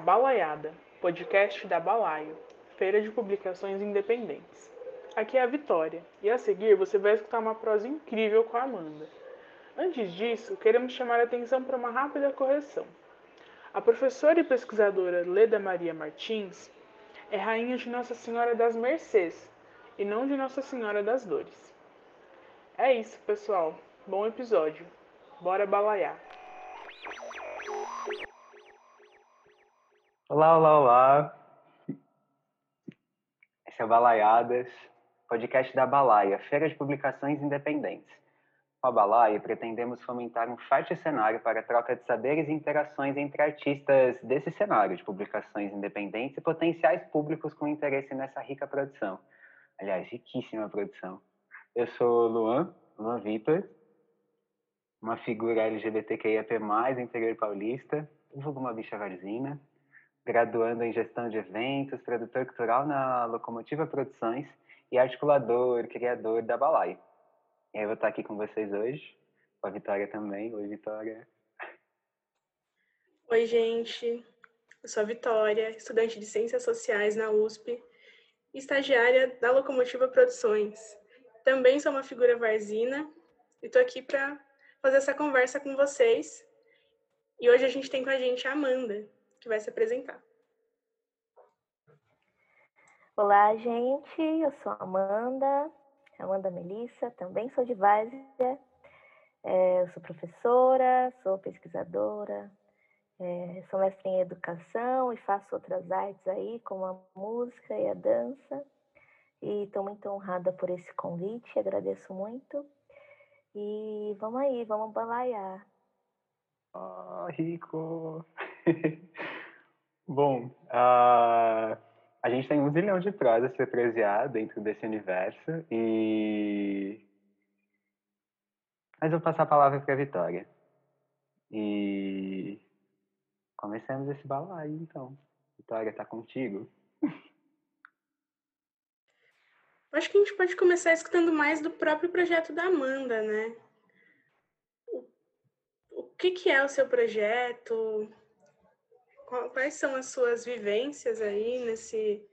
Balaiada, podcast da Balaio, Feira de Publicações Independentes. Aqui é a Vitória, e a seguir você vai escutar uma prosa incrível com a Amanda. Antes disso, queremos chamar a atenção para uma rápida correção. A professora e pesquisadora Leda Maria Martins é rainha de Nossa Senhora das Mercês e não de Nossa Senhora das Dores. É isso, pessoal. Bom episódio. Bora balaiar. Olá, olá, olá. Esse é Balaiadas, podcast da Balaia, Feira de Publicações Independentes. Com a Balaia, pretendemos fomentar um forte cenário para a troca de saberes e interações entre artistas desse cenário de publicações independentes e potenciais públicos com interesse nessa rica produção. Aliás, riquíssima produção. Eu sou Luan, Luan Vitor, uma figura LGBTQIAP+, interior paulista, vulgo uma bicha varzina, graduando em gestão de eventos, produtor cultural na Locomotiva Produções e articulador, criador da Balai. Eu vou estar aqui com vocês hoje, com a Vitória também. Oi, Vitória. Oi, gente. Eu sou a Vitória, estudante de Ciências Sociais na USP e estagiária da Locomotiva Produções. Também sou uma figura varzina e estou aqui para fazer essa conversa com vocês. E hoje a gente tem com a gente a Amanda, que vai se apresentar. Olá, gente. Eu sou Amanda, Amanda Melissa, também sou de Várzea. É, eu sou professora, sou pesquisadora, é, sou mestre em educação e faço outras artes aí, como a música e a dança. E estou muito honrada por esse convite, agradeço muito. E vamos aí, vamos balaiar. Oh, rico! Bom, uh, a gente tem um zilhão de prosas para prosear dentro desse universo e... Mas eu vou passar a palavra para a Vitória. E comecemos esse balaio, então. Vitória, tá contigo? Acho que a gente pode começar escutando mais do próprio projeto da Amanda, né? O, o que, que é o seu projeto? Quais são as suas vivências aí nesse,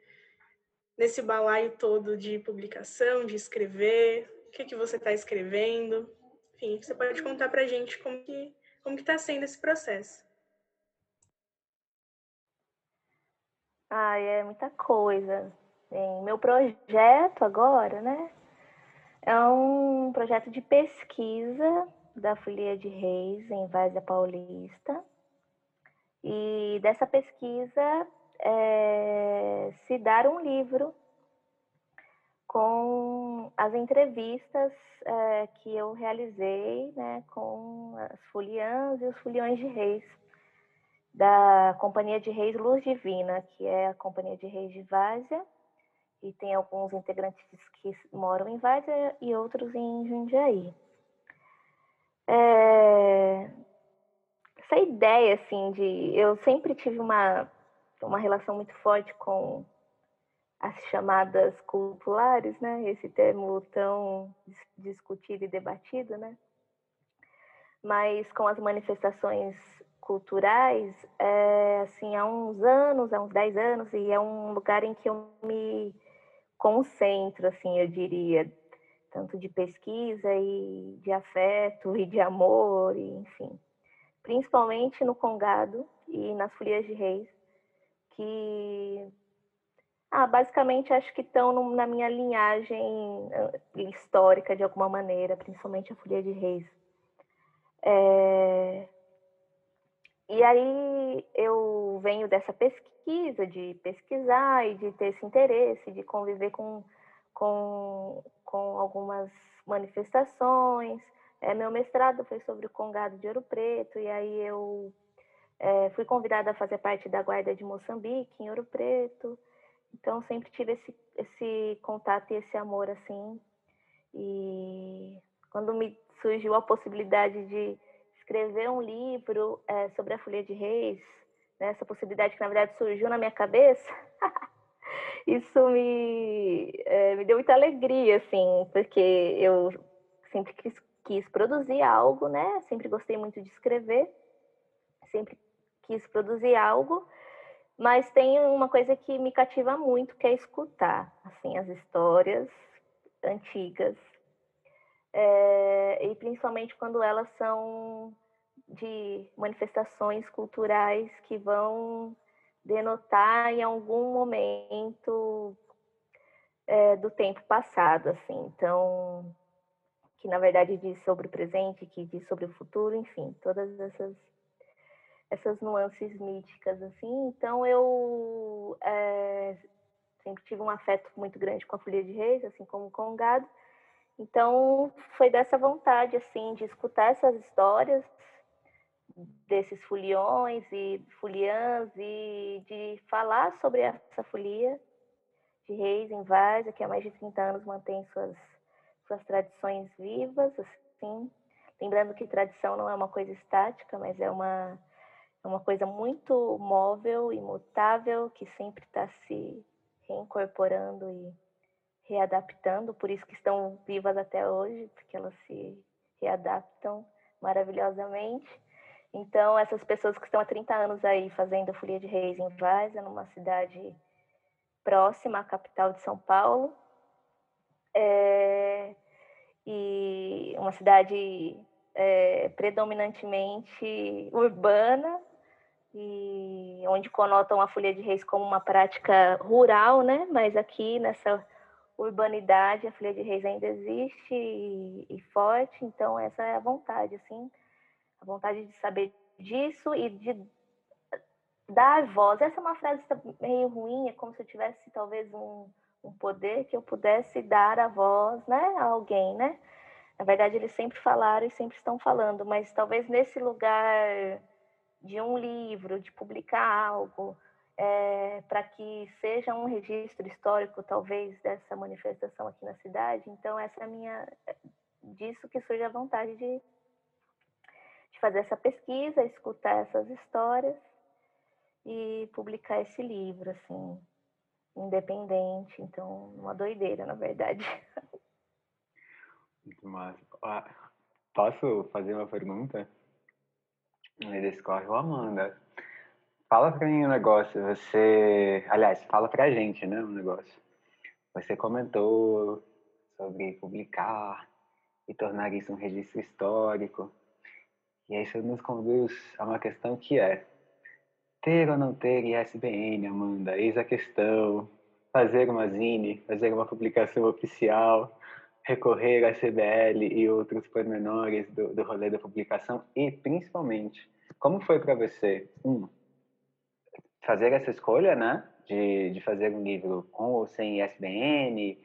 nesse balaio todo de publicação, de escrever? O que, que você está escrevendo? Enfim, você pode contar para a gente como que como que está sendo esse processo. Ah, é muita coisa. Bem, meu projeto agora, né? É um projeto de pesquisa da Folia de Reis em Várzea Paulista e dessa pesquisa é, se dar um livro com as entrevistas é, que eu realizei né, com as foliãs e os foliões de reis da Companhia de Reis Luz Divina, que é a Companhia de Reis de Várzea, e tem alguns integrantes que moram em Várzea e outros em Jundiaí. É, essa ideia, assim, de. Eu sempre tive uma, uma relação muito forte com as chamadas cultulares, né? Esse termo tão discutido e debatido, né? Mas com as manifestações culturais, é, assim, há uns anos, há uns 10 anos, e é um lugar em que eu me concentro, assim, eu diria, tanto de pesquisa e de afeto e de amor, e, enfim principalmente no Congado e nas Folias de Reis, que ah, basicamente acho que estão na minha linhagem eh, histórica de alguma maneira, principalmente a Folia de Reis. É... E aí eu venho dessa pesquisa, de pesquisar e de ter esse interesse, de conviver com, com, com algumas manifestações, é, meu mestrado foi sobre o Congado de Ouro Preto, e aí eu é, fui convidada a fazer parte da Guarda de Moçambique, em Ouro Preto. Então, sempre tive esse, esse contato e esse amor, assim. E quando me surgiu a possibilidade de escrever um livro é, sobre a Folia de Reis, né, essa possibilidade que, na verdade, surgiu na minha cabeça, isso me, é, me deu muita alegria, assim, porque eu sempre quis quis produzir algo, né? Sempre gostei muito de escrever, sempre quis produzir algo, Mas tem uma coisa que me cativa muito, que é escutar, assim, as histórias antigas. É, e principalmente quando elas são de manifestações culturais que vão denotar em algum momento é, do tempo passado, assim. Então, que na verdade diz sobre o presente, que diz sobre o futuro, enfim, todas essas essas nuances míticas, assim. Então, eu é, sempre tive um afeto muito grande com a Folia de Reis, assim como com o gado. Então, foi dessa vontade, assim, de escutar essas histórias desses foliões e foliãs e de falar sobre essa folia de reis em Várzea, que há mais de 30 anos mantém suas, suas tradições vivas, assim. Lembrando que tradição não é uma coisa estática, mas é uma, é uma coisa muito móvel, imutável, que sempre está se reincorporando e readaptando, por isso que estão vivas até hoje, porque elas se readaptam maravilhosamente. Então, essas pessoas que estão há 30 anos aí fazendo Folia de Reis em Várzea, numa cidade próxima à capital de São Paulo, é, e uma cidade é, predominantemente urbana, e onde conotam a Folia de Reis como uma prática rural, né? Mas aqui nessa urbanidade a Folia de Reis ainda existe e, e forte, então essa é a vontade, assim, a vontade de saber disso e de dar voz. Essa é uma frase meio ruim, é como se eu tivesse talvez um, um poder que eu pudesse dar a voz, né, a alguém, né? Na verdade, eles sempre falaram e sempre estão falando, mas talvez nesse lugar de um livro, de publicar algo, é, para que seja um registro histórico, talvez, dessa manifestação aqui na cidade. Então, essa é a minha. disso que surge a vontade de, de fazer essa pesquisa, escutar essas histórias e publicar esse livro, assim, independente. Então, uma doideira, na verdade. Muito massa. Ah, posso fazer uma pergunta? Eles correm, Amanda. Fala pra mim um negócio. Você. Aliás, fala pra gente, né? Um negócio. Você comentou sobre publicar e tornar isso um registro histórico. E isso nos conduz a uma questão que é ter ou não ter ISBN, Amanda? Eis a questão. Fazer uma zine, fazer uma publicação oficial, recorrer à CBL e outros pormenores do, do rolê da publicação e, principalmente, como foi para você, um, fazer essa escolha, né, de, de fazer um livro com ou sem ISBN,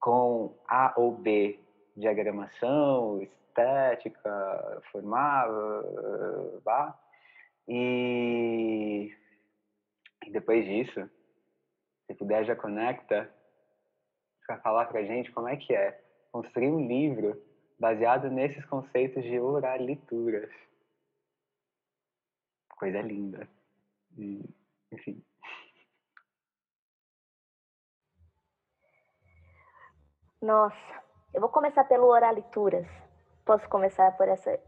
com A ou B diagramação, estética, formal, bah, e, e depois disso, se puder já conecta para falar para gente como é que é construir um livro baseado nesses conceitos de oralituras. Coisa linda. E, enfim. Nossa, eu vou começar pelo oralituras. Posso começar por essa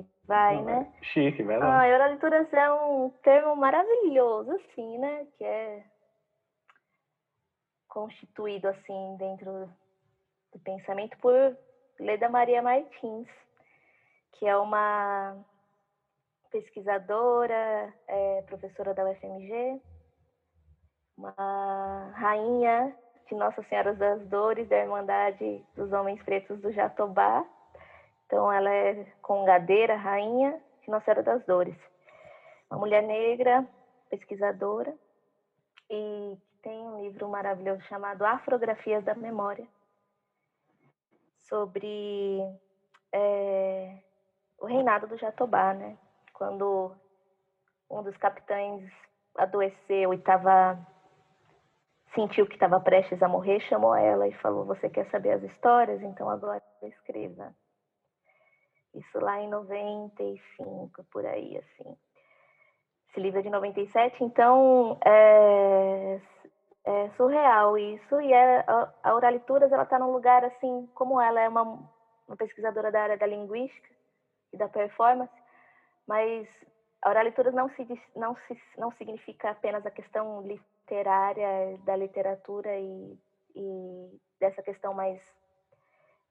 e vai, Não, né? Chique, vai lá. Ah, oralituras é um termo maravilhoso, assim, né? Que é constituído assim dentro do pensamento por Leda Maria Martins, que é uma pesquisadora, é, professora da UFMG, uma rainha de Nossa Senhora das Dores, da Irmandade dos Homens Pretos do Jatobá. Então, ela é congadeira, rainha Senhora das Dores. Uma mulher negra, pesquisadora, e tem um livro maravilhoso chamado Afrografias da Memória, sobre é, o reinado do Jatobá, né? Quando um dos capitães adoeceu e estava sentiu que estava prestes a morrer, chamou ela e falou: "Você quer saber as histórias? Então agora escreva". Isso lá em 95, por aí, assim. Esse livro é de 97, então é, é surreal isso. E é, a, Oralituras, ela está num lugar assim, como ela é uma, uma pesquisadora da área da linguística e da performance, mas a oralitura não, se, não, se, não significa apenas a questão literária da literatura e, e dessa questão mais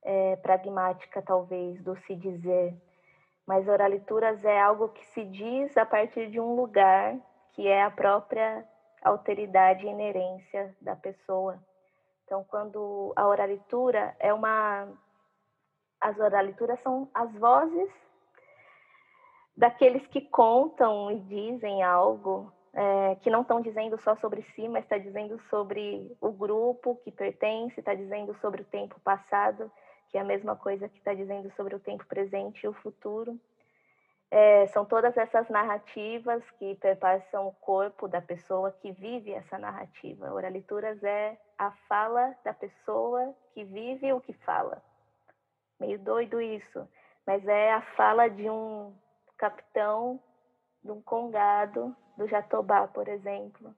é, pragmática, talvez, do se dizer. Mas oralituras é algo que se diz a partir de um lugar que é a própria alteridade e inerência da pessoa. Então, quando a oralitura é uma. As oralituras são as vozes daqueles que contam e dizem algo, é, que não estão dizendo só sobre si, mas está dizendo sobre o grupo que pertence, está dizendo sobre o tempo passado, que é a mesma coisa que está dizendo sobre o tempo presente e o futuro. É, são todas essas narrativas que perpassam o corpo da pessoa que vive essa narrativa. Oralituras é a fala da pessoa que vive o que fala. Meio doido isso, mas é a fala de um capitão de um congado do Jatobá, por exemplo,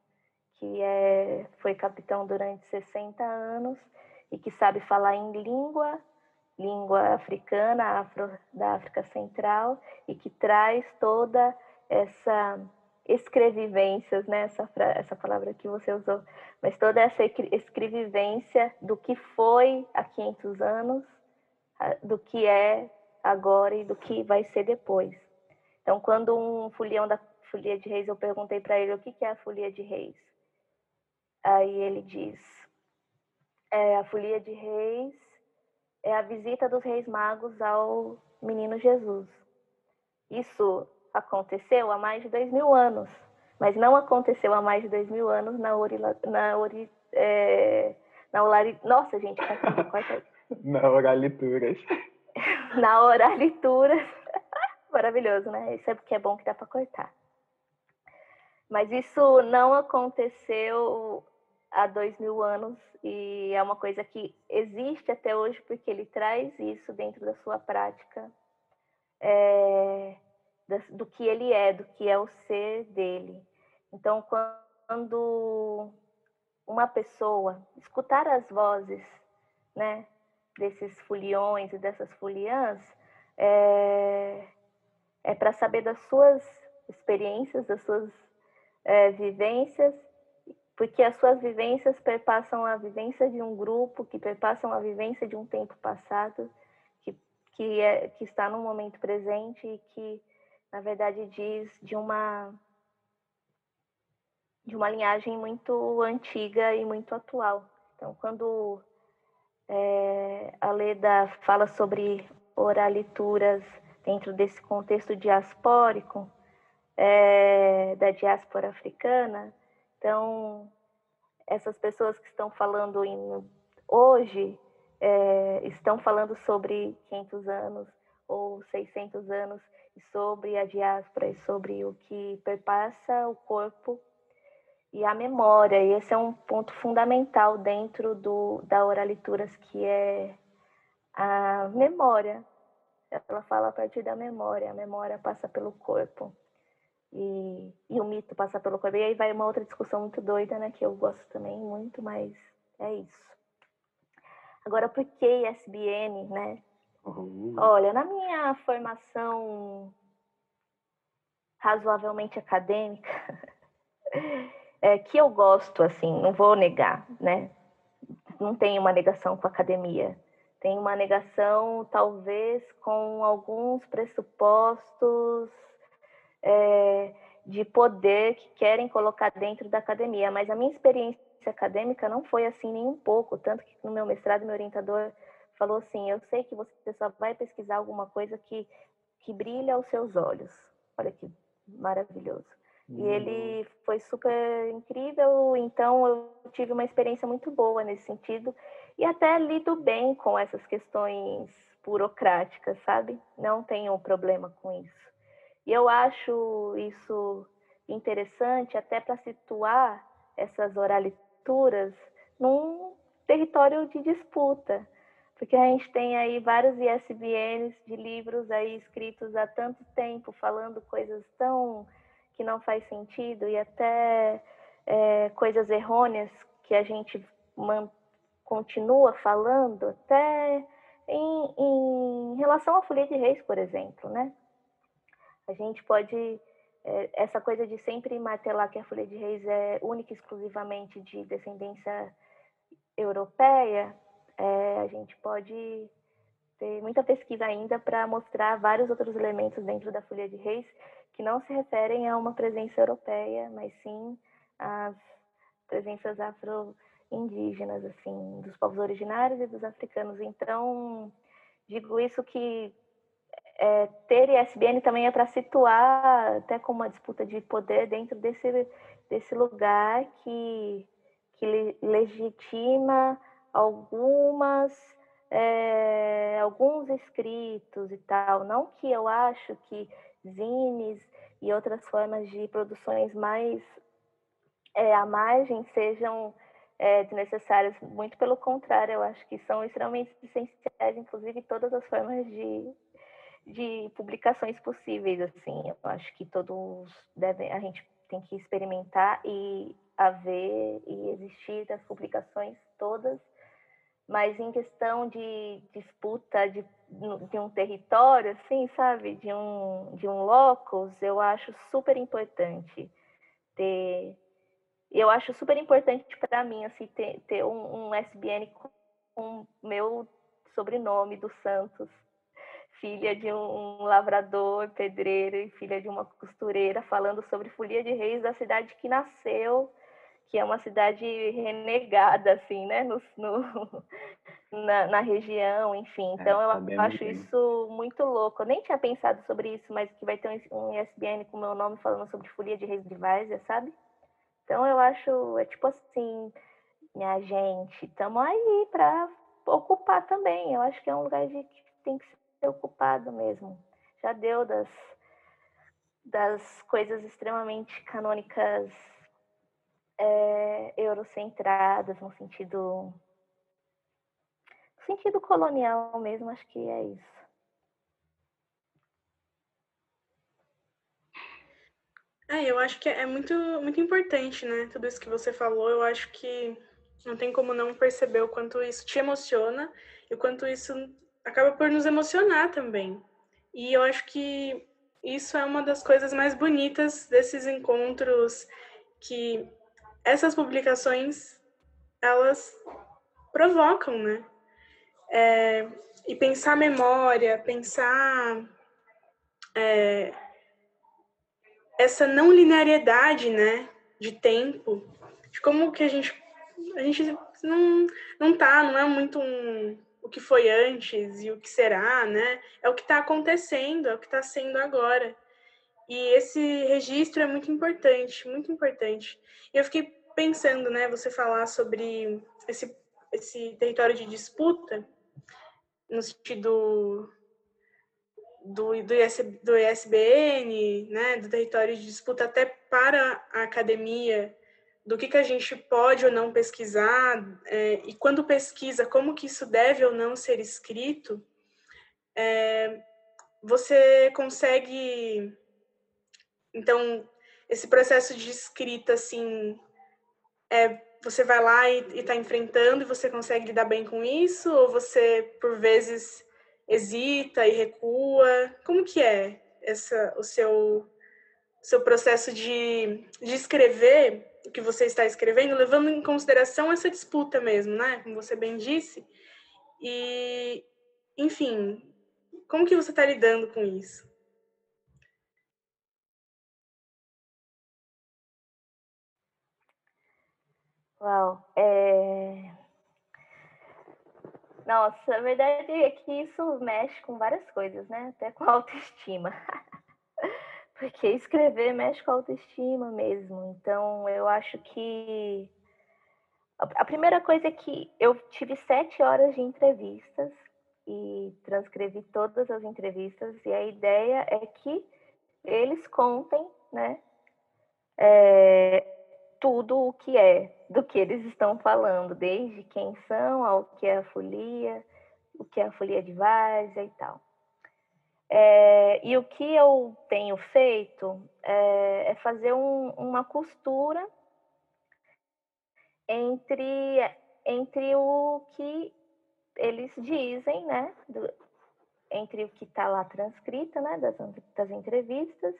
que é, foi capitão durante 60 anos e que sabe falar em língua língua africana, afro, da África Central, e que traz toda essa escrevivências, né? essa, essa palavra que você usou, mas toda essa escrevivência do que foi há 500 anos, do que é agora e do que vai ser depois. Então, quando um folião da Folia de Reis, eu perguntei para ele o que, que é a Folia de Reis. Aí ele diz: é, a Folia de Reis é a visita dos Reis Magos ao menino Jesus. Isso aconteceu há mais de dois mil anos, mas não aconteceu há mais de dois mil anos na Ori, na Ori, é, na Olari, nossa gente, corta Na oralituras. na oralituras. Maravilhoso, né? Isso é porque é bom que dá para cortar. Mas isso não aconteceu há dois mil anos e é uma coisa que existe até hoje porque ele traz isso dentro da sua prática é, do que ele é, do que é o ser dele. Então, quando uma pessoa escutar as vozes, né, desses foliões e dessas foliãs, é, é para saber das suas experiências, das suas é, vivências porque as suas vivências perpassam a vivência de um grupo, que perpassam a vivência de um tempo passado, que, que, é, que está no momento presente e que, na verdade, diz de uma, de uma linhagem muito antiga e muito atual. Então, quando é, a Leda fala sobre oralituras dentro desse contexto diaspórico, é, da diáspora africana, então, essas pessoas que estão falando em, hoje é, estão falando sobre 500 anos ou 600 anos e sobre a diáspora e sobre o que perpassa o corpo e a memória. E esse é um ponto fundamental dentro do, da Oralituras, que é a memória. Ela fala a partir da memória, a memória passa pelo corpo e, e o mito passar pelo corpo. E aí vai uma outra discussão muito doida, né? Que eu gosto também muito, mas é isso. Agora, por que ISBN, né? Uhum. Olha, na minha formação razoavelmente acadêmica, é, que eu gosto, assim, não vou negar, né? Não tem uma negação com a academia. Tem uma negação, talvez, com alguns pressupostos é, de poder que querem colocar dentro da academia. Mas a minha experiência acadêmica não foi assim nem um pouco, tanto que no meu mestrado meu orientador falou assim: eu sei que você só vai pesquisar alguma coisa que que brilha aos seus olhos. Olha que maravilhoso. Uhum. E ele foi super incrível, então eu tive uma experiência muito boa nesse sentido e até lido bem com essas questões burocráticas, sabe? Não tenho problema com isso. E eu acho isso interessante até para situar essas oralituras num território de disputa, porque a gente tem aí vários ISBNs de livros aí escritos há tanto tempo falando coisas tão que não faz sentido e até é, coisas errôneas que a gente continua falando até em, em relação à folia de reis, por exemplo, né? A gente pode é, essa coisa de sempre martelar que a Folha de Reis é única e exclusivamente de descendência europeia, é, a gente pode ter muita pesquisa ainda para mostrar vários outros elementos dentro da Folha de Reis que não se referem a uma presença europeia, mas sim às presenças afro-indígenas, assim, dos povos originários e dos africanos. Então, digo isso que é, ter ISBN também é para situar até como uma disputa de poder dentro desse, desse lugar que, que legitima algumas é, alguns escritos e tal. Não que eu acho que zines e outras formas de produções mais é, à margem sejam é, desnecessárias. Muito pelo contrário, eu acho que são extremamente essenciais, inclusive todas as formas de, de publicações possíveis. Assim, eu acho que todos devem, a gente tem que experimentar e haver e existir as publicações todas mas em questão de disputa de, de um território, assim, sabe, de um, de um locus, eu acho super importante ter. Eu acho super importante para mim, assim, ter, ter um, um SBN com meu sobrenome do Santos, filha de um lavrador, pedreiro e filha de uma costureira, falando sobre folia de reis da cidade que nasceu que é uma cidade renegada, assim, né, no, no na, na, região, enfim. É, então, é, eu acho bem. isso muito louco. Eu nem tinha pensado sobre isso, mas que vai ter um, um ISBN com meu nome falando sobre Folia de Reis de Várzea, sabe? Então, eu acho, é tipo assim, minha gente, estamos aí para ocupar também. Eu acho que é um lugar de, que tem que ser ocupado mesmo. Já deu das, das coisas extremamente canônicas é, eurocentradas, no sentido, no sentido colonial mesmo, acho que é isso. É, eu acho que é muito, muito importante, né? Tudo isso que você falou, eu acho que não tem como não perceber o quanto isso te emociona e o quanto isso acaba por nos emocionar também. E eu acho que isso é uma das coisas mais bonitas desses encontros que essas publicações elas provocam, né? É, e pensar memória, pensar é, essa não linearidade, né, de tempo, de como que a gente a gente não não tá, não é muito um, que foi antes e o que será, né? É o que está acontecendo, é o que está sendo agora. E esse registro é muito importante, muito importante. E eu fiquei pensando, né, você falar sobre esse, esse território de disputa, no sentido do, do, IS, do ISBN, né, do território de disputa até para a academia, do que, que a gente pode ou não pesquisar, é, e quando pesquisa, como que isso deve ou não ser escrito, é, você consegue então, esse processo de escrita, assim, é, você vai lá e está enfrentando e você consegue lidar bem com isso? Ou você, por vezes, hesita e recua? Como que é essa, o seu, seu processo de, de escrever o que você está escrevendo, levando em consideração essa disputa mesmo, né? Como você bem disse. E, enfim, como que você está lidando com isso? Uau, é... Nossa, a verdade é que isso mexe com várias coisas, né? Até com a autoestima. Porque escrever mexe com a autoestima mesmo. Então, eu acho que a primeira coisa é que eu tive sete horas de entrevistas e transcrevi todas as entrevistas e a ideia é que eles contem, né? É, tudo o que é do que eles estão falando, desde quem são ao que é a folia, o que é a folia de várzea e tal. É, e o que eu tenho feito é, é fazer um, uma costura entre, entre o que eles dizem, né, do, entre o que está lá transcrito, né, das, das entrevistas,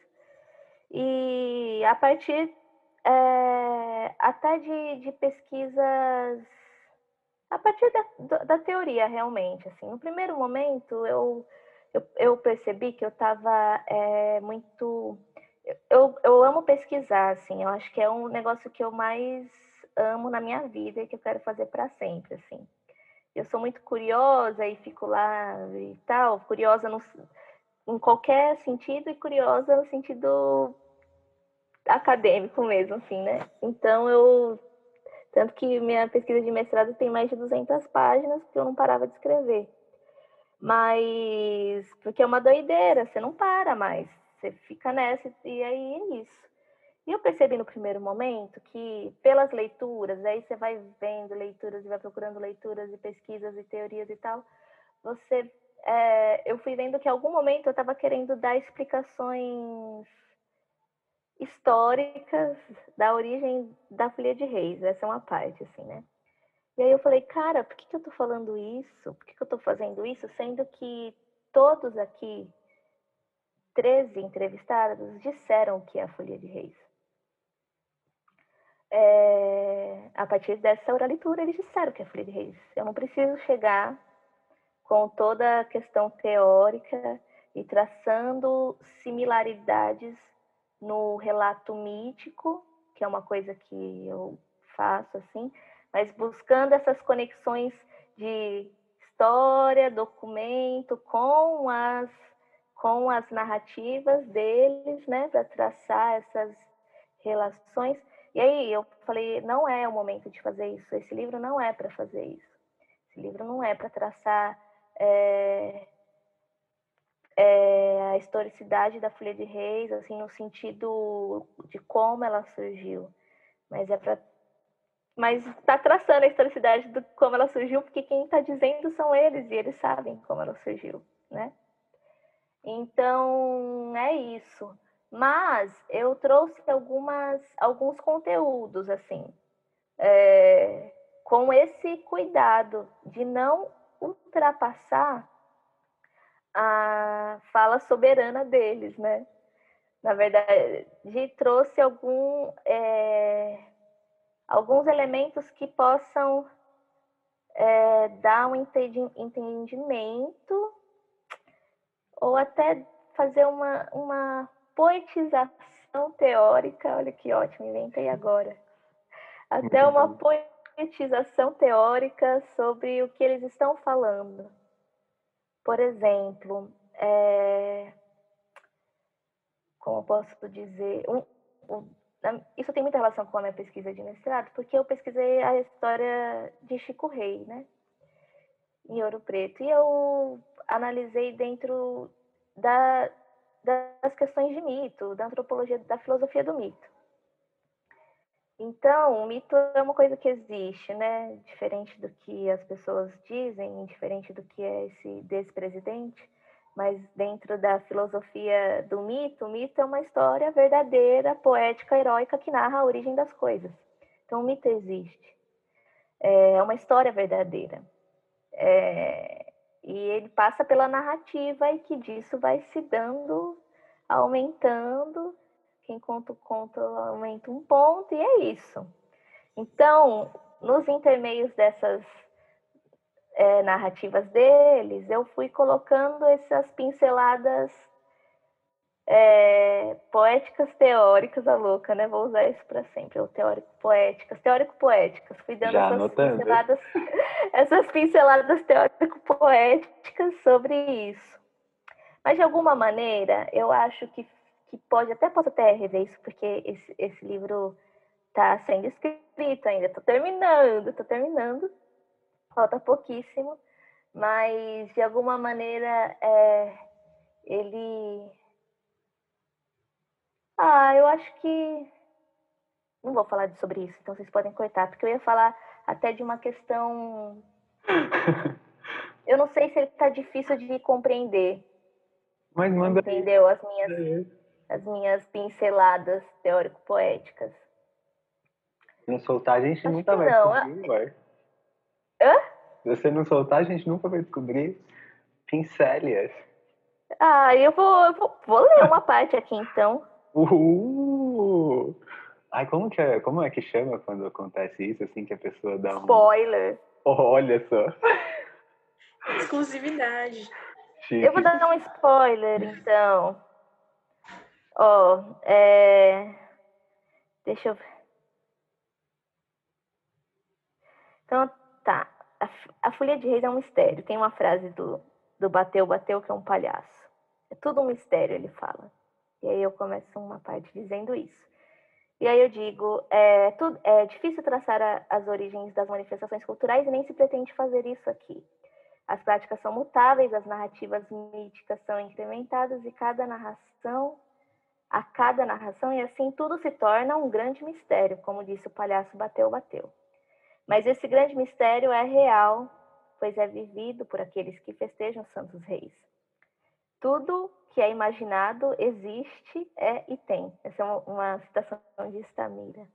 E a partir é, até de, de, pesquisas, a partir da, da, teoria realmente, assim, no primeiro momento eu, eu, eu percebi que eu estava é, muito, eu, eu amo pesquisar, assim, eu acho que é um negócio que eu mais amo na minha vida e que eu quero fazer para sempre, assim. Eu sou muito curiosa e fico lá e tal, curiosa no, em qualquer sentido e curiosa no sentido acadêmico mesmo, assim, né? Então eu tanto que minha pesquisa de mestrado tem mais de 200 páginas, porque eu não parava de escrever. Mas porque é uma doideira, você não para mais, você fica nessa e aí é isso. E eu percebi no primeiro momento que, pelas leituras, aí você vai vendo leituras e vai procurando leituras e pesquisas e teorias e tal, você, é, eu fui vendo que em algum momento eu estava querendo dar explicações históricas da origem da Folia de Reis. Essa é uma parte, assim, né? E aí eu falei, cara, por que, que eu tô falando isso? Por que, que eu tô fazendo isso? Sendo que todos aqui, 13 entrevistados, disseram que é a Folia de Reis. É, a partir dessa oralitura, eles disseram que é Folia de Reis. Eu não preciso chegar com toda a questão teórica e traçando similaridades no relato mítico, que é uma coisa que eu faço assim, mas buscando essas conexões de história, documento com as com as narrativas deles, né, para traçar essas relações. E aí eu falei, não é o momento de fazer isso. Esse livro não é para fazer isso. Esse livro não é para traçar é, é, a historicidade da Folha de Reis, assim, no sentido de como ela surgiu. Mas é para mas está traçando a historicidade de como ela surgiu, porque quem está dizendo são eles e eles sabem como ela surgiu, né? Então é isso. Mas eu trouxe algumas alguns conteúdos assim, é, com esse cuidado de não ultrapassar a fala soberana deles, né? Na verdade, trouxe algum, é, alguns elementos que possam é, dar um entendimento ou até fazer uma, uma poetização teórica. Olha que ótimo, inventei agora. Até uma poetização teórica sobre o que eles estão falando. Por exemplo, é... como posso dizer, um, um, isso tem muita relação com a minha pesquisa de mestrado, porque eu pesquisei a história de Chico Rei, né, em Ouro Preto, e eu analisei dentro da, das questões de mito, da antropologia, da filosofia do mito. Então, o mito é uma coisa que existe, né? Diferente do que as pessoas dizem, diferente do que é esse despresidente, mas dentro da filosofia do mito, o mito é uma história verdadeira, poética, heróica que narra a origem das coisas. Então, o mito existe. É uma história verdadeira. É... E ele passa pela narrativa e que disso vai se dando, aumentando quem conta o conto aumenta um ponto, e é isso. Então, nos intermeios dessas é, narrativas deles, eu fui colocando essas pinceladas é, poéticas teóricas, a louca, né? Vou usar isso para sempre, o teórico poéticas, teórico poéticas, fui dando Já essas anotando. pinceladas, essas pinceladas teórico poéticas sobre isso. Mas de alguma maneira, eu acho que que pode, até posso até rever isso, porque esse, esse livro está sendo escrito ainda, estou terminando, estou terminando, falta pouquíssimo, mas de alguma maneira é, ele. Ah, eu acho que. Não vou falar sobre isso, então vocês podem cortar, porque eu ia falar até de uma questão. eu não sei se ele está difícil de compreender. Mas manda. Entendeu? As minhas as minhas pinceladas teórico-poéticas. Não soltar, a gente Acho nunca vai não. descobrir, vai. Hã? Se você não soltar, a gente nunca vai descobrir pincélias. Ah, eu vou, eu vou, vou ler uma parte aqui então. Uhul! Ai, como que é, como é que chama quando acontece isso, assim, que a pessoa dá um... Spoiler. Olha só. Exclusividade. Chique. Eu vou dar um spoiler, então. Ó, é... Deixa eu ver. Então, tá. A, a Folia de Reis é um mistério. Tem uma frase do, do Bateu, Bateu, que é um palhaço. É tudo um mistério, ele fala. E aí eu começo uma parte dizendo isso. E aí eu digo, é, tudo, é difícil traçar a, as origens das manifestações culturais e nem se pretende fazer isso aqui. As práticas são mutáveis, as narrativas míticas são incrementadas e cada narração, a cada narração, e assim tudo se torna um grande mistério, como disse o palhaço Bateu, Bateu. Mas esse grande mistério é real, pois é vivido por aqueles que festejam os Santos Reis. Tudo que é imaginado existe, é e tem. Essa é uma, uma citação de Stamira.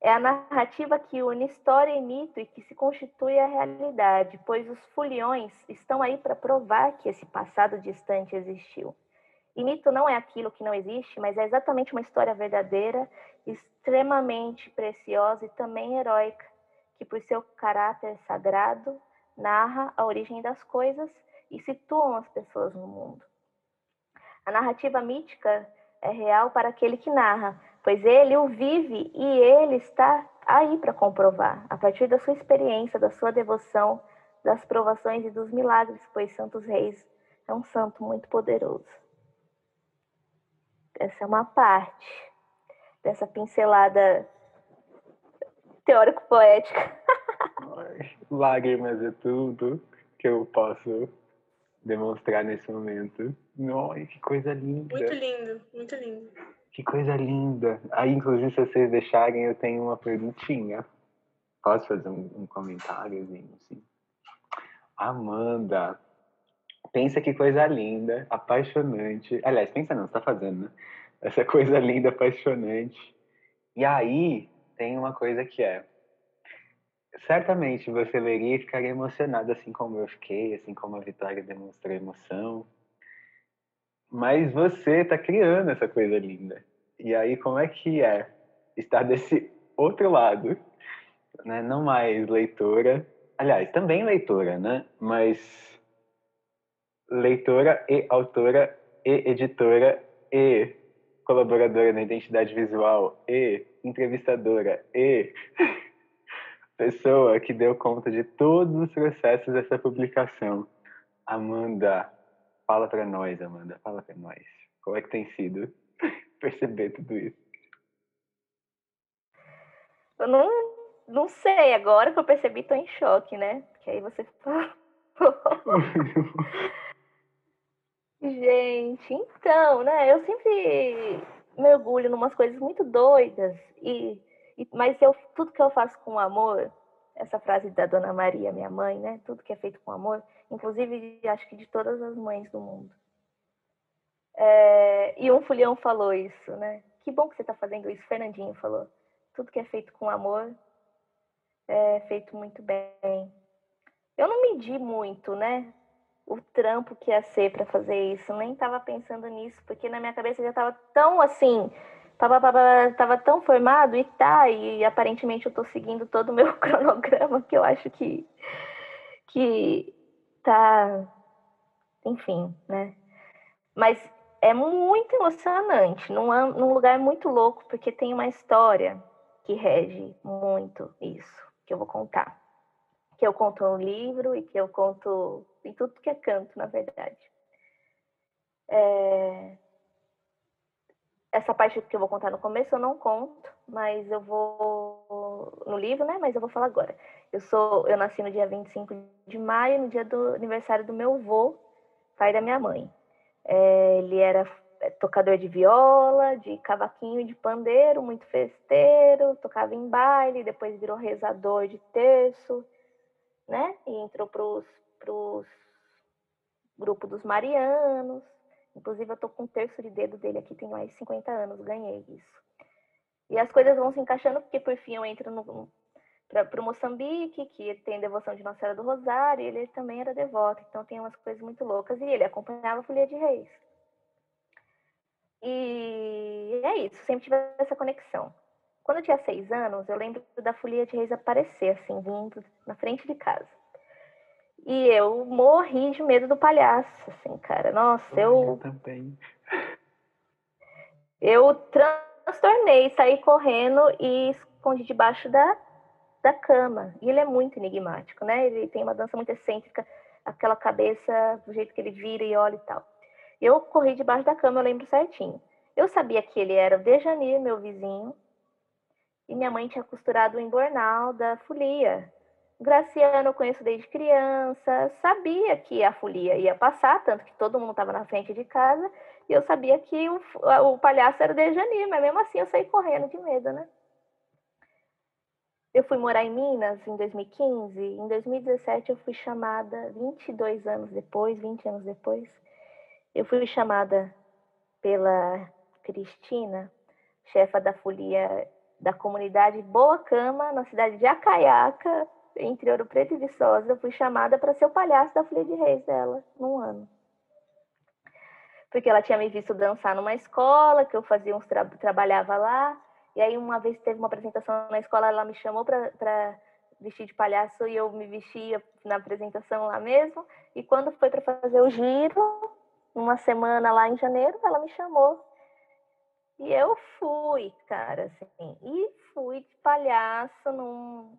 É a narrativa que une história e mito e que se constitui a realidade, pois os foliões estão aí para provar que esse passado distante existiu. E mito não é aquilo que não existe, mas é exatamente uma história verdadeira, extremamente preciosa e também heróica, que por seu caráter sagrado narra a origem das coisas e situam as pessoas no mundo. A narrativa mítica é real para aquele que narra, pois ele o vive e ele está aí para comprovar, a partir da sua experiência, da sua devoção, das provações e dos milagres, pois Santos Reis é um santo muito poderoso. Essa é uma parte dessa pincelada teórico-poética. Lágrimas é tudo que eu posso demonstrar nesse momento. Nossa, que coisa linda. Muito lindo, muito lindo. Que coisa linda. Aí, inclusive, se vocês deixarem, eu tenho uma perguntinha. Posso fazer um, um comentáriozinho, assim? Amanda, pensa que coisa linda, apaixonante. Aliás, pensa não, você tá fazendo, né? Essa coisa linda, apaixonante. E aí, tem uma coisa que é certamente você leria e ficaria emocionado, assim como eu fiquei, assim como a Vitória demonstrou emoção. Mas você está criando essa coisa linda. E aí, como é que é estar desse outro lado? Né? Não mais leitora, aliás, também leitora, né? Mas leitora e autora e editora e colaboradora na identidade visual e entrevistadora e pessoa que deu conta de todos os processos dessa publicação. Amanda, fala para nós, Amanda, fala para nós. Como é que tem sido perceber tudo isso? Eu não, não sei, agora que eu percebi, tô em choque, né? Porque aí você Gente, então, né? Eu sempre mergulho em umas coisas muito doidas e mas eu, tudo que eu faço com amor, essa frase da Dona Maria, minha mãe, né? Tudo que é feito com amor, inclusive acho que de todas as mães do mundo. É, e um fulhão falou isso, né? Que bom que você está fazendo isso, Fernandinho falou. Tudo que é feito com amor é feito muito bem. Eu não medi muito, né? O trampo que ia ser para fazer isso, nem estava pensando nisso, porque na minha cabeça já estava tão assim, estava tão formado e tá, e aparentemente eu estou seguindo todo o meu cronograma, que eu acho que, que tá, enfim, né? Mas é muito emocionante, num, num lugar muito louco, porque tem uma história que rege muito isso, que eu vou contar. Que eu conto no livro e que eu conto em tudo que é canto, na verdade. É, essa parte que eu vou contar no começo eu não conto, mas eu vou no livro, né? Mas eu vou falar agora. Eu sou, eu nasci no dia 25 de maio, no dia do aniversário do meu avô, pai da minha mãe. É, ele era tocador de viola, de cavaquinho, de pandeiro, muito festeiro, tocava em baile, depois virou rezador de terço, né? E entrou pros pros grupo dos marianos. Inclusive, eu tô com um terço de dedo dele aqui, tem mais de 50 anos, ganhei isso. E as coisas vão se encaixando, porque por fim eu entro no, para o Moçambique, que tem devoção de Nossa Senhora do Rosário, ele também era devoto, então tem umas coisas muito loucas, e ele acompanhava a Folia de Reis. E é isso, sempre tive essa conexão. Quando eu tinha seis anos, eu lembro da folia de reis aparecer, assim, vindo na frente de casa. E eu morri de medo do palhaço, assim, cara. Nossa, eu. Eu também. Eu transtornei, saí correndo e escondi debaixo da, da cama. E ele é muito enigmático, né? Ele tem uma dança muito excêntrica, aquela cabeça, do jeito que ele vira e olha e tal. Eu corri debaixo da cama, eu lembro certinho. Eu sabia que ele era o Dejanir, meu vizinho, e minha mãe tinha costurado o embornal da folia. Graciano eu conheço desde criança, sabia que a folia ia passar, tanto que todo mundo estava na frente de casa, e eu sabia que o, o palhaço era o Dejanir, mas mesmo assim eu saí correndo de medo, né? Eu fui morar em Minas em 2015, em 2017 eu fui chamada, 22 anos depois, 20 anos depois, eu fui chamada pela Cristina, chefa da folia da comunidade Boa Cama, na cidade de Acaiaca, entre Ouro Preto e Viçosa. Fui chamada para ser o palhaço da Folia de Reis dela, num ano. Porque ela tinha me visto dançar numa escola, que eu fazia uns tra trabalhava lá. E aí, uma vez teve uma apresentação na escola, ela me chamou para vestir de palhaço e eu me vestia na apresentação lá mesmo. E quando foi para fazer o giro, uma semana lá em janeiro, ela me chamou e eu fui, cara, assim, e fui de palhaço num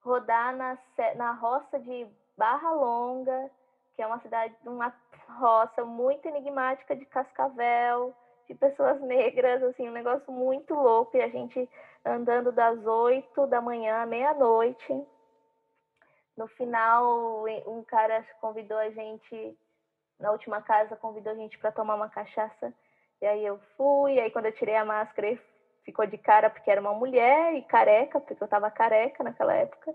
rodar na, na roça de Barra Longa, que é uma cidade, uma roça muito enigmática de Cascavel, de pessoas negras, assim, um negócio muito louco, e a gente andando das oito da manhã à meia-noite. No final, um cara convidou a gente, na última casa, convidou a gente para tomar uma cachaça e aí eu fui, aí quando eu tirei a máscara, ele ficou de cara porque era uma mulher e careca, porque eu tava careca naquela época.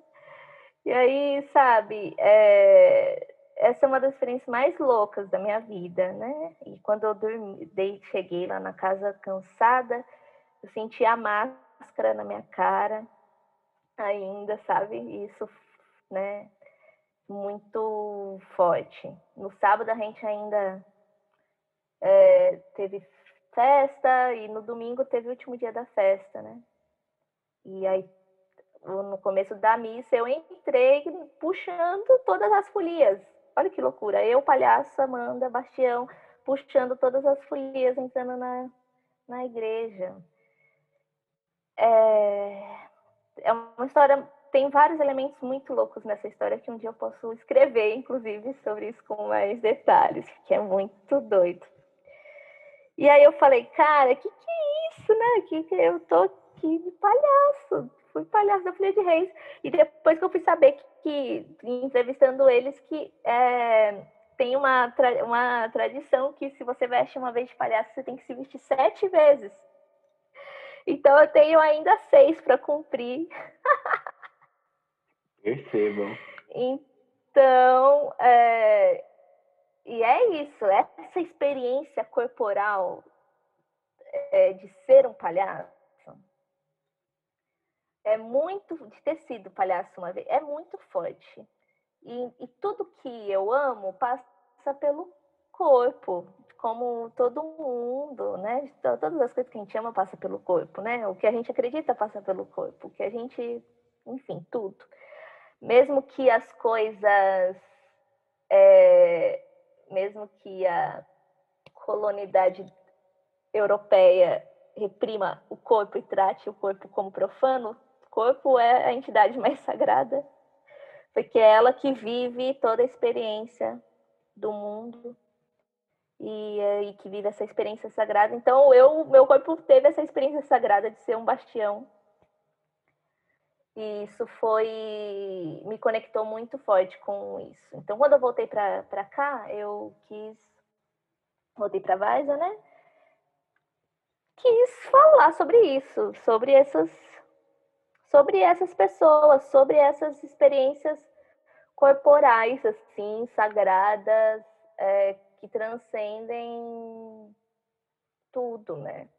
E aí, sabe, é... essa é uma das experiências mais loucas da minha vida, né? E quando eu dormi, dei, cheguei lá na casa cansada, eu senti a máscara na minha cara ainda, sabe? Isso, né? Muito forte. No sábado a gente ainda é, teve festa e no domingo teve o último dia da festa, né? E aí, no começo da missa, eu entrei puxando todas as folias. Olha que loucura. Eu, palhaço, Amanda, Bastião, puxando todas as folias, entrando na, na igreja. É, é uma história, tem vários elementos muito loucos nessa história que um dia eu posso escrever, inclusive, sobre isso com mais detalhes, que é muito doido. E aí eu falei, cara, que que é isso, né? Que, que eu tô aqui de palhaço, fui palhaço da Folha de Reis. E depois que eu fui saber que, que entrevistando eles, que é, tem uma, tra uma tradição que se você veste uma vez de palhaço, você tem que se vestir sete vezes. Então eu tenho ainda seis para cumprir. Percebam. Então, é, e é isso, essa experiência corporal é, de ser um palhaço é muito, de ter sido palhaço uma vez, é muito forte. E, e tudo que eu amo passa pelo corpo, como todo mundo, né? Todas as coisas que a gente ama passa pelo corpo, né? O que a gente acredita passa pelo corpo, o que a gente, enfim, tudo. Mesmo que as coisas é, mesmo que a colonidade europeia reprima o corpo e trate o corpo como profano, o corpo é a entidade mais sagrada, porque é ela que vive toda a experiência do mundo e, e que vive essa experiência sagrada. Então, eu, meu corpo teve essa experiência sagrada de ser um bastião e isso foi. me conectou muito forte com isso. Então, quando eu voltei para cá, eu quis. Voltei para Vaisa, né? Quis falar sobre isso, sobre essas. Sobre essas pessoas, sobre essas experiências corporais, assim, sagradas, é, que transcendem tudo, né?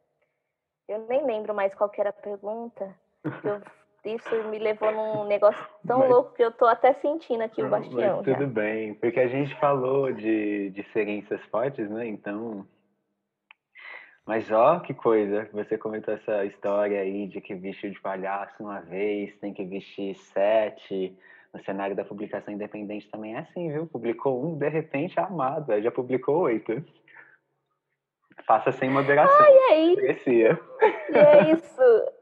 Eu nem lembro mais qual era a pergunta. Eu isso me levou num negócio tão mas, louco que eu tô até sentindo aqui o bastião. Tudo já. bem, porque a gente falou de diferenças fortes, né? Então, Mas ó, que coisa, você comentou essa história aí de que vestiu de palhaço uma vez, tem que vestir sete. No cenário da publicação independente também é assim, viu? Publicou um, de repente, amado, já publicou oito. Faça sem moderação. Ai, é isso. E é isso.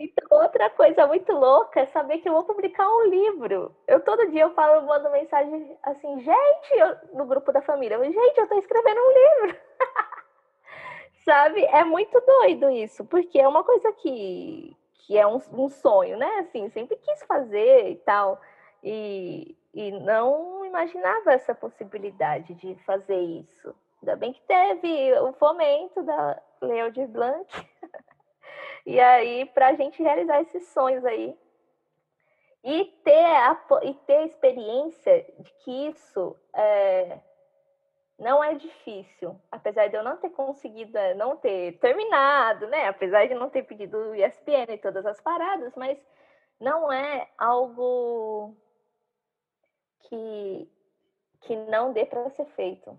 Então, outra coisa muito louca é saber que eu vou publicar um livro. Eu todo dia eu falo, mando mensagem assim, gente, eu, no grupo da família, gente, eu tô escrevendo um livro. Sabe? É muito doido isso, porque é uma coisa que, que é um, um sonho, né? Assim, sempre quis fazer e tal. E, e não imaginava essa possibilidade de fazer isso. Ainda bem que teve o fomento da Leo de Blanc. e aí, para a gente realizar esses sonhos aí. E ter a, e ter a experiência de que isso é, não é difícil, apesar de eu não ter conseguido, é, não ter terminado, né? Apesar de não ter pedido o ESPN e todas as paradas, mas não é algo que, que não dê para ser feito.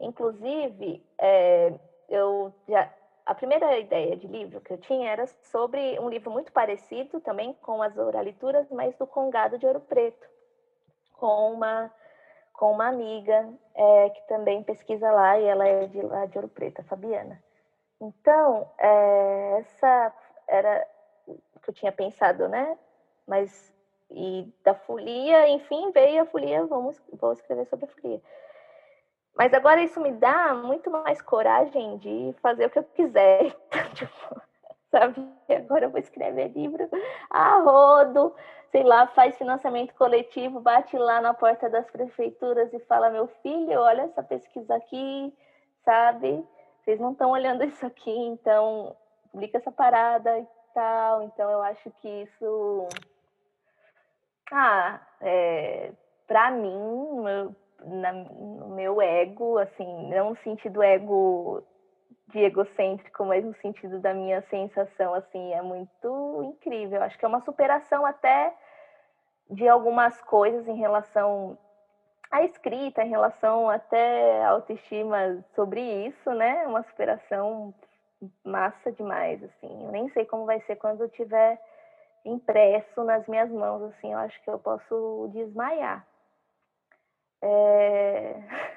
Inclusive, é, eu já a primeira ideia de livro que eu tinha era sobre um livro muito parecido também com as oralituras, mas do Congado de Ouro Preto, com uma com uma amiga é, que também pesquisa lá e ela é de lá de Ouro Preto, a Fabiana. Então, é, essa era o que eu tinha pensado, né? Mas e da folia, enfim, veio a folia, vamos vou escrever sobre a folia. Mas agora isso me dá muito mais coragem de fazer o que eu quiser. tipo, sabe? Agora eu vou escrever livro a rodo, sei lá, faz financiamento coletivo, bate lá na porta das prefeituras e fala: meu filho, olha essa pesquisa aqui, sabe? Vocês não estão olhando isso aqui, então publica essa parada e tal. Então eu acho que isso. Ah, é, para mim, meu, na, no meu ego, assim, não no sentido ego de egocêntrico, mas no sentido da minha sensação, assim, é muito incrível. Acho que é uma superação até de algumas coisas em relação à escrita, em relação até à autoestima sobre isso, né? Uma superação massa demais, assim. Eu nem sei como vai ser quando eu tiver impresso nas minhas mãos, assim, eu acho que eu posso desmaiar. É...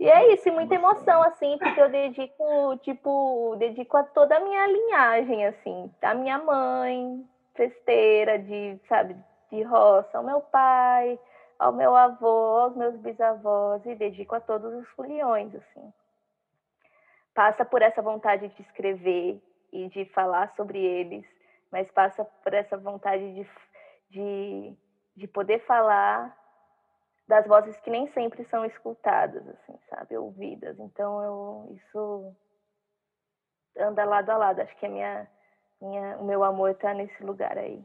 E é isso, muita emoção, assim, porque eu dedico, tipo, dedico a toda a minha linhagem, assim, a minha mãe, festeira de, sabe, de roça, ao meu pai, ao meu avô, aos meus bisavós, e dedico a todos os foliões, assim. Passa por essa vontade de escrever e de falar sobre eles, mas passa por essa vontade de, de, de poder falar das vozes que nem sempre são escutadas, assim, sabe, ouvidas. Então, eu, isso anda lado a lado. Acho que a minha, minha, o meu amor está nesse lugar aí.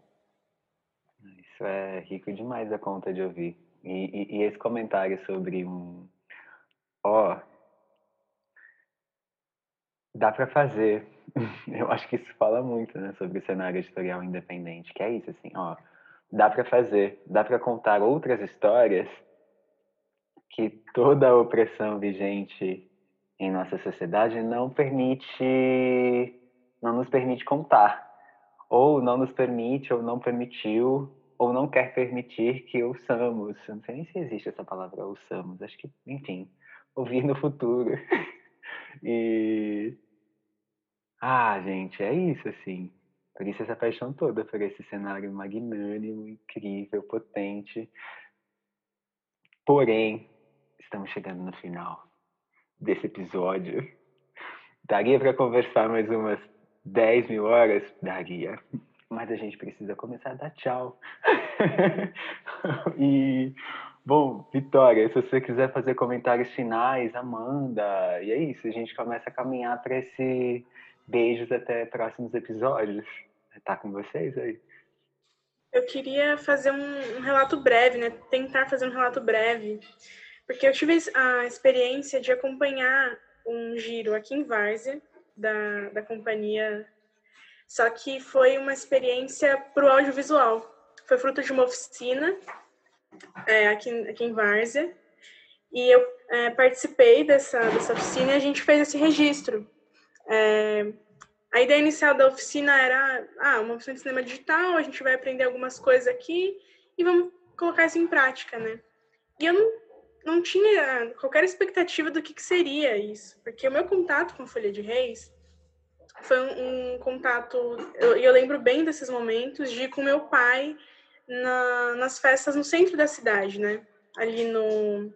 Isso é rico demais a conta de ouvir. E, e, e esse comentário sobre um, ó, oh, dá para fazer. Eu acho que isso fala muito, né, sobre o cenário editorial independente, que é isso, assim, ó, dá para fazer, dá para contar outras histórias que toda a opressão vigente em nossa sociedade não permite, não nos permite contar, ou não nos permite, ou não permitiu, ou não quer permitir que ouçamos. Não sei nem se existe essa palavra ouçamos, acho que, enfim, ouvir no futuro. e. Ah, gente, é isso, assim. Por isso essa paixão toda por esse cenário magnânimo, incrível, potente. Porém, estamos chegando no final desse episódio. Daria para conversar mais umas 10 mil horas? Daria. Mas a gente precisa começar a dar tchau. e, bom, Vitória, se você quiser fazer comentários finais, Amanda, e é isso, a gente começa a caminhar para esse beijos até próximos episódios. Tá com vocês aí? Eu queria fazer um, um relato breve, né? Tentar fazer um relato breve porque eu tive a experiência de acompanhar um giro aqui em Várzea, da, da companhia, só que foi uma experiência para o audiovisual. Foi fruto de uma oficina é, aqui, aqui em Várzea, E eu é, participei dessa, dessa oficina e a gente fez esse registro. É, a ideia inicial da oficina era, ah, uma oficina de cinema digital, a gente vai aprender algumas coisas aqui e vamos colocar isso em prática, né? E eu não, não tinha qualquer expectativa do que, que seria isso, porque o meu contato com a Folha de Reis foi um, um contato, e eu, eu, lembro bem desses momentos de ir com meu pai na, nas festas no centro da cidade, né? Ali no...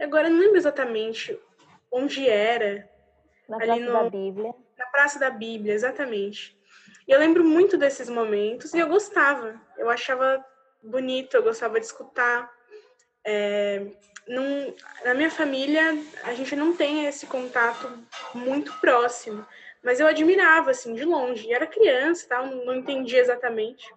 Agora eu não lembro exatamente onde era. Na ali Praça no, da Bíblia na Praça da Bíblia, exatamente. E eu lembro muito desses momentos e eu gostava, eu achava bonito, eu gostava de escutar. É, na minha família, a gente não tem esse contato muito próximo, mas eu admirava, assim, de longe. Eu era criança, tal, não, não entendia exatamente.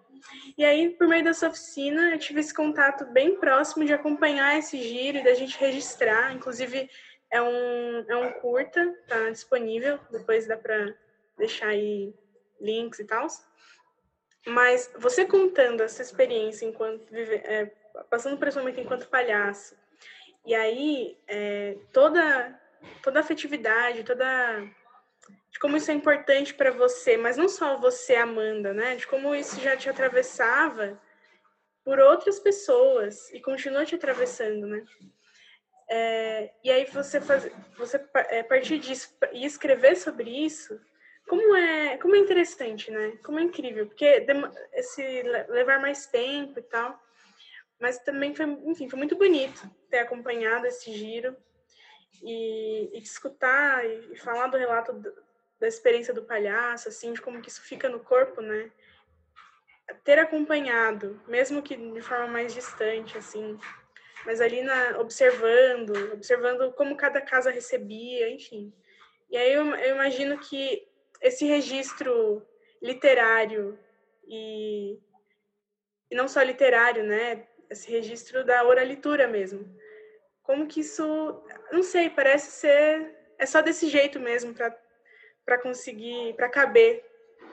E aí, por meio dessa oficina, eu tive esse contato bem próximo de acompanhar esse giro e da gente registrar. Inclusive, é um, é um curta, tá disponível, depois dá para deixar aí links e tal. Mas você contando essa experiência enquanto vive, é, passando por esse momento enquanto palhaço, e aí é, toda toda a afetividade, toda de como isso é importante para você, mas não só você, Amanda, né? De como isso já te atravessava por outras pessoas e continua te atravessando, né? É, e aí você faz, você é, partir disso e escrever sobre isso, como é, como é interessante, né? Como é incrível, porque esse levar mais tempo e tal, mas também foi, enfim, foi muito bonito ter acompanhado esse giro e, e escutar e, e, falar do relato do, da experiência do palhaço, assim, de como que isso fica no corpo, né? Ter acompanhado, mesmo que de forma mais distante, assim, mas ali na, observando, observando como cada casa recebia, enfim. E aí eu, eu imagino que esse registro literário e, e não só literário, né? Esse registro da oralitura mesmo. Como que isso, não sei, parece ser é só desse jeito mesmo para para conseguir, para caber,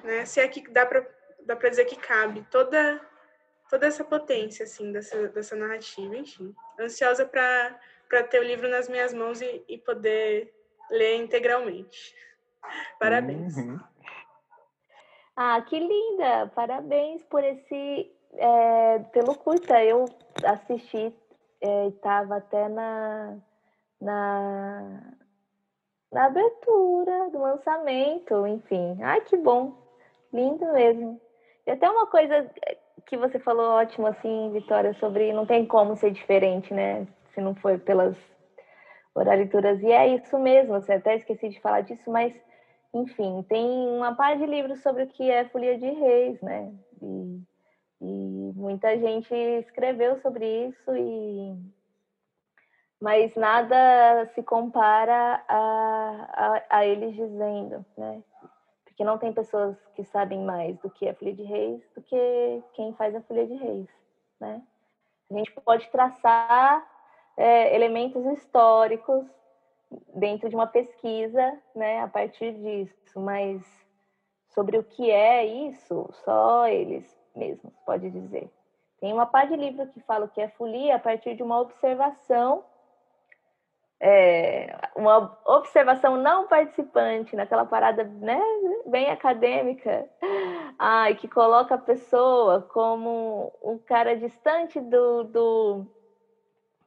né? Se é que dá para dá para dizer que cabe toda toda essa potência, assim, dessa, dessa narrativa, enfim. Ansiosa para ter o livro nas minhas mãos e, e poder ler integralmente. Parabéns. Uhum. Ah, que linda! Parabéns por esse, é, pelo curta. Eu assisti, estava é, até na, na, na abertura do lançamento, enfim. Ai, que bom! Lindo mesmo. E até uma coisa que você falou ótimo, assim, Vitória, sobre não tem como ser diferente, né? Se não for pelas oralituras. E é isso mesmo, você até esqueci de falar disso, mas, enfim, tem uma parte de livros sobre o que é Folia de Reis, né? E, e muita gente escreveu sobre isso e mas nada se compara a, a, a eles dizendo, né? que não tem pessoas que sabem mais do que é Folha de Reis do que quem faz a Folha de Reis, né? A gente pode traçar é, elementos históricos dentro de uma pesquisa, né, a partir disso, mas sobre o que é isso, só eles mesmos podem dizer. Tem uma parte de livro que fala que é folia a partir de uma observação é, uma observação não participante, naquela parada né, bem acadêmica, ai, que coloca a pessoa como um cara distante do, do,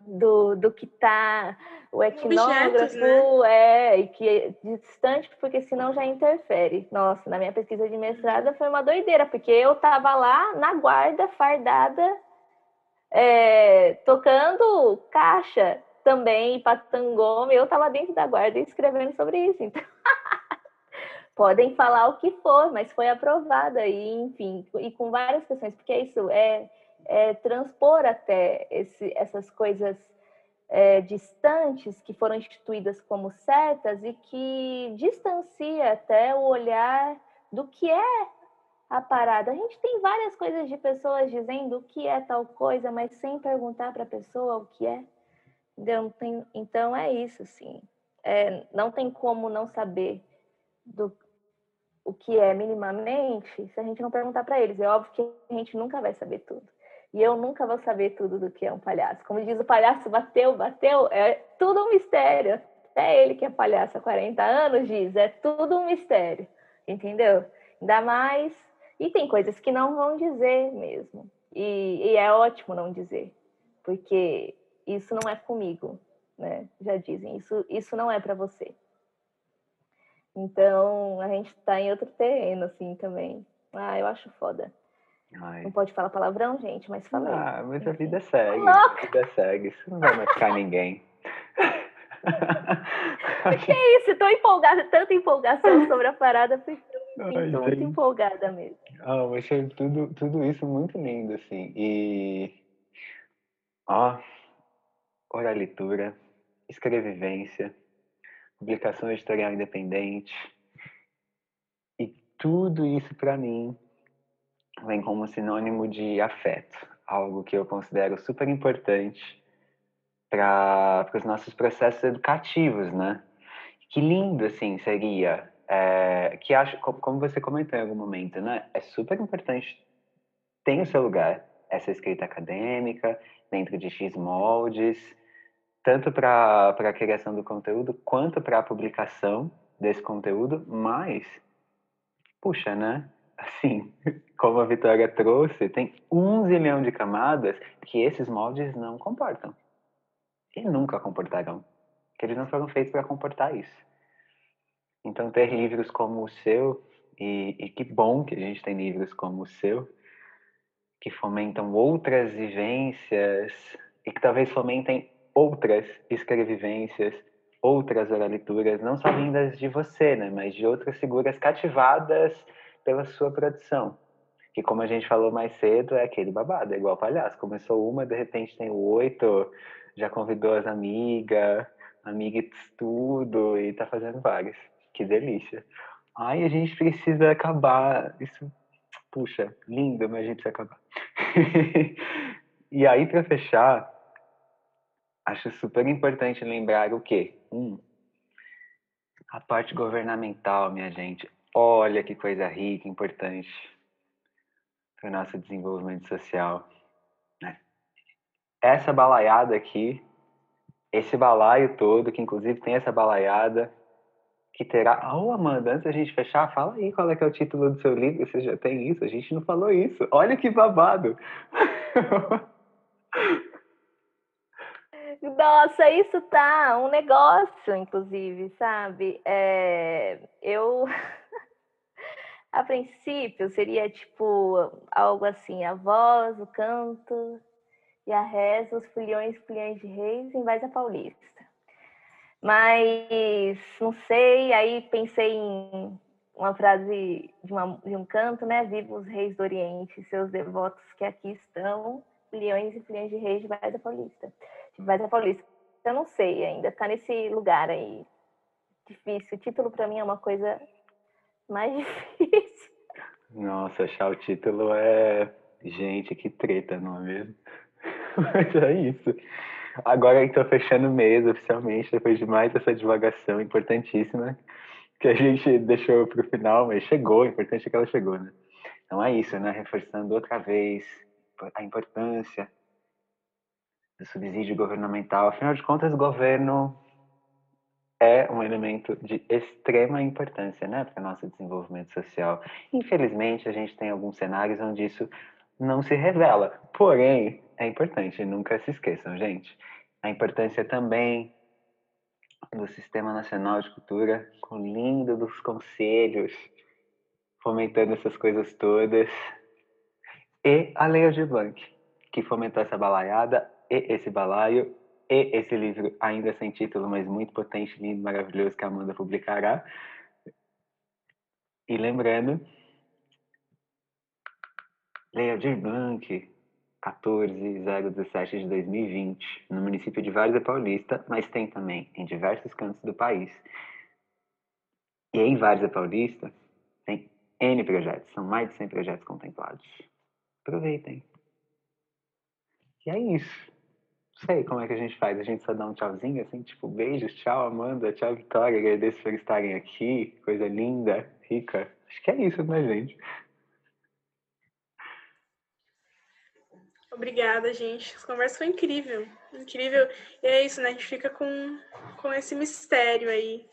do, do que está o etnógrafo, né? é, e que é distante, porque senão já interfere. Nossa, na minha pesquisa de mestrado foi uma doideira, porque eu estava lá na guarda, fardada, é, tocando caixa também Patangoma, eu estava dentro da guarda escrevendo sobre isso. Então, podem falar o que for, mas foi aprovada e, enfim, e com várias questões, porque é isso é, é transpor até esse, essas coisas é, distantes que foram instituídas como certas e que distancia até o olhar do que é a parada. A gente tem várias coisas de pessoas dizendo o que é tal coisa, mas sem perguntar para a pessoa o que é. Então é isso, assim. É, não tem como não saber do o que é minimamente se a gente não perguntar para eles. É óbvio que a gente nunca vai saber tudo. E eu nunca vou saber tudo do que é um palhaço. Como diz o palhaço, bateu, bateu, é tudo um mistério. Até ele que é palhaço há 40 anos diz, é tudo um mistério. Entendeu? Ainda mais. E tem coisas que não vão dizer mesmo. E, e é ótimo não dizer, porque isso não é comigo, né? Já dizem, isso, isso não é para você. Então, a gente está em outro terreno, assim, também. Ah, eu acho foda. Ai. Não pode falar palavrão, gente, mas falei. Ah, mas a vida segue. A vida segue. Isso não vai machucar ninguém. que isso? Estou empolgada, tanta empolgação sobre a parada, estou muito empolgada mesmo. Ah, eu achei tudo, tudo isso muito lindo, assim. E. Ó, oralitura, escrevivência, publicação editorial independente. E tudo isso, para mim, vem como sinônimo de afeto, algo que eu considero super importante para os nossos processos educativos, né? Que lindo, assim, seria, é, que acho, como você comentou em algum momento, né? É super importante, tem o seu lugar, essa escrita acadêmica, dentro de X moldes, tanto para a criação do conteúdo quanto para a publicação desse conteúdo, mas, puxa, né? Assim, como a Vitória trouxe, tem um zilhão de camadas que esses moldes não comportam. E nunca comportarão. Que eles não foram feitos para comportar isso. Então, ter livros como o seu, e, e que bom que a gente tem livros como o seu, que fomentam outras vivências e que talvez fomentem outras escrevivências, outras oralituras, não só vindas de você, né, mas de outras figuras cativadas pela sua produção. Que, como a gente falou mais cedo, é aquele babado, é igual palhaço. Começou uma, de repente tem oito, já convidou as amigas, amiga tudo, e tá fazendo várias. Que delícia. Ai, a gente precisa acabar. Isso, puxa, lindo, mas a gente precisa acabar. e aí, para fechar, acho super importante lembrar o quê? Um, a parte governamental, minha gente. Olha que coisa rica, importante para o nosso desenvolvimento social. Né? Essa balaiada aqui, esse balaio todo, que inclusive tem essa balaiada, que terá. Oh, Amanda, antes da gente fechar, fala aí qual é que é o título do seu livro. Você já tem isso? A gente não falou isso. Olha que babado! Nossa, isso tá um negócio, inclusive, sabe? É, eu, a princípio, seria tipo algo assim: a voz, o canto e a reza, os filhões, filhões de reis em Vaz Paulista. Mas não sei, aí pensei em uma frase de, uma, de um canto, né? Viva os reis do Oriente, seus devotos que aqui estão, leões e filhões de reis de Baía Paulista. De Baía Paulista. Eu não sei ainda, tá nesse lugar aí. Difícil. O título para mim é uma coisa mais difícil. Nossa, achar o título é. Gente, que treta, não é mesmo? Mas é isso. Agora estou fechando o mês oficialmente, depois de mais essa divagação importantíssima que a gente deixou para o final, mas chegou, o importante é que ela chegou, né? Então é isso, né? Reforçando outra vez a importância do subsídio governamental. Afinal de contas, o governo é um elemento de extrema importância, né, para o nosso desenvolvimento social. Infelizmente, a gente tem alguns cenários onde isso não se revela. Porém, é importante, nunca se esqueçam, gente. A importância também do Sistema Nacional de Cultura, com o lindo dos conselhos, fomentando essas coisas todas. E a Lei de Blanc, que fomentou essa balaiada e esse balaio e esse livro ainda sem título, mas muito potente, lindo, maravilhoso, que a Amanda publicará. E lembrando, Lei de Blanc, 14017 de 2020, no município de Várzea Paulista, mas tem também em diversos cantos do país. E em Várzea Paulista tem N projetos, são mais de 100 projetos contemplados. Aproveitem. E é isso. Sei como é que a gente faz. A gente só dá um tchauzinho, assim, tipo, beijos, tchau, Amanda, tchau, Vitória, agradeço por estarem aqui. Coisa linda, rica. Acho que é isso, né, gente? Obrigada, gente. Essa conversa foi incrível. Incrível. E é isso, né? A gente fica com, com esse mistério aí.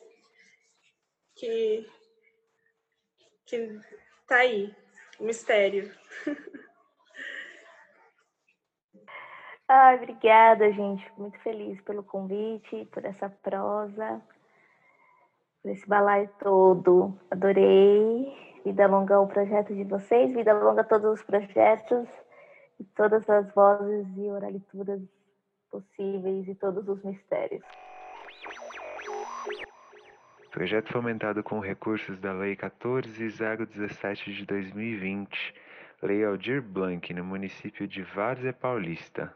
Que, que tá aí. O mistério. Ai, obrigada, gente. Muito feliz pelo convite, por essa prosa, por esse balaio todo. Adorei. Vida longa ao projeto de vocês, vida longa a todos os projetos e todas as vozes e oralituras possíveis e todos os mistérios. Projeto fomentado com recursos da Lei 14017 de 2020, Lei Aldir Blanc, no município de Várzea Paulista.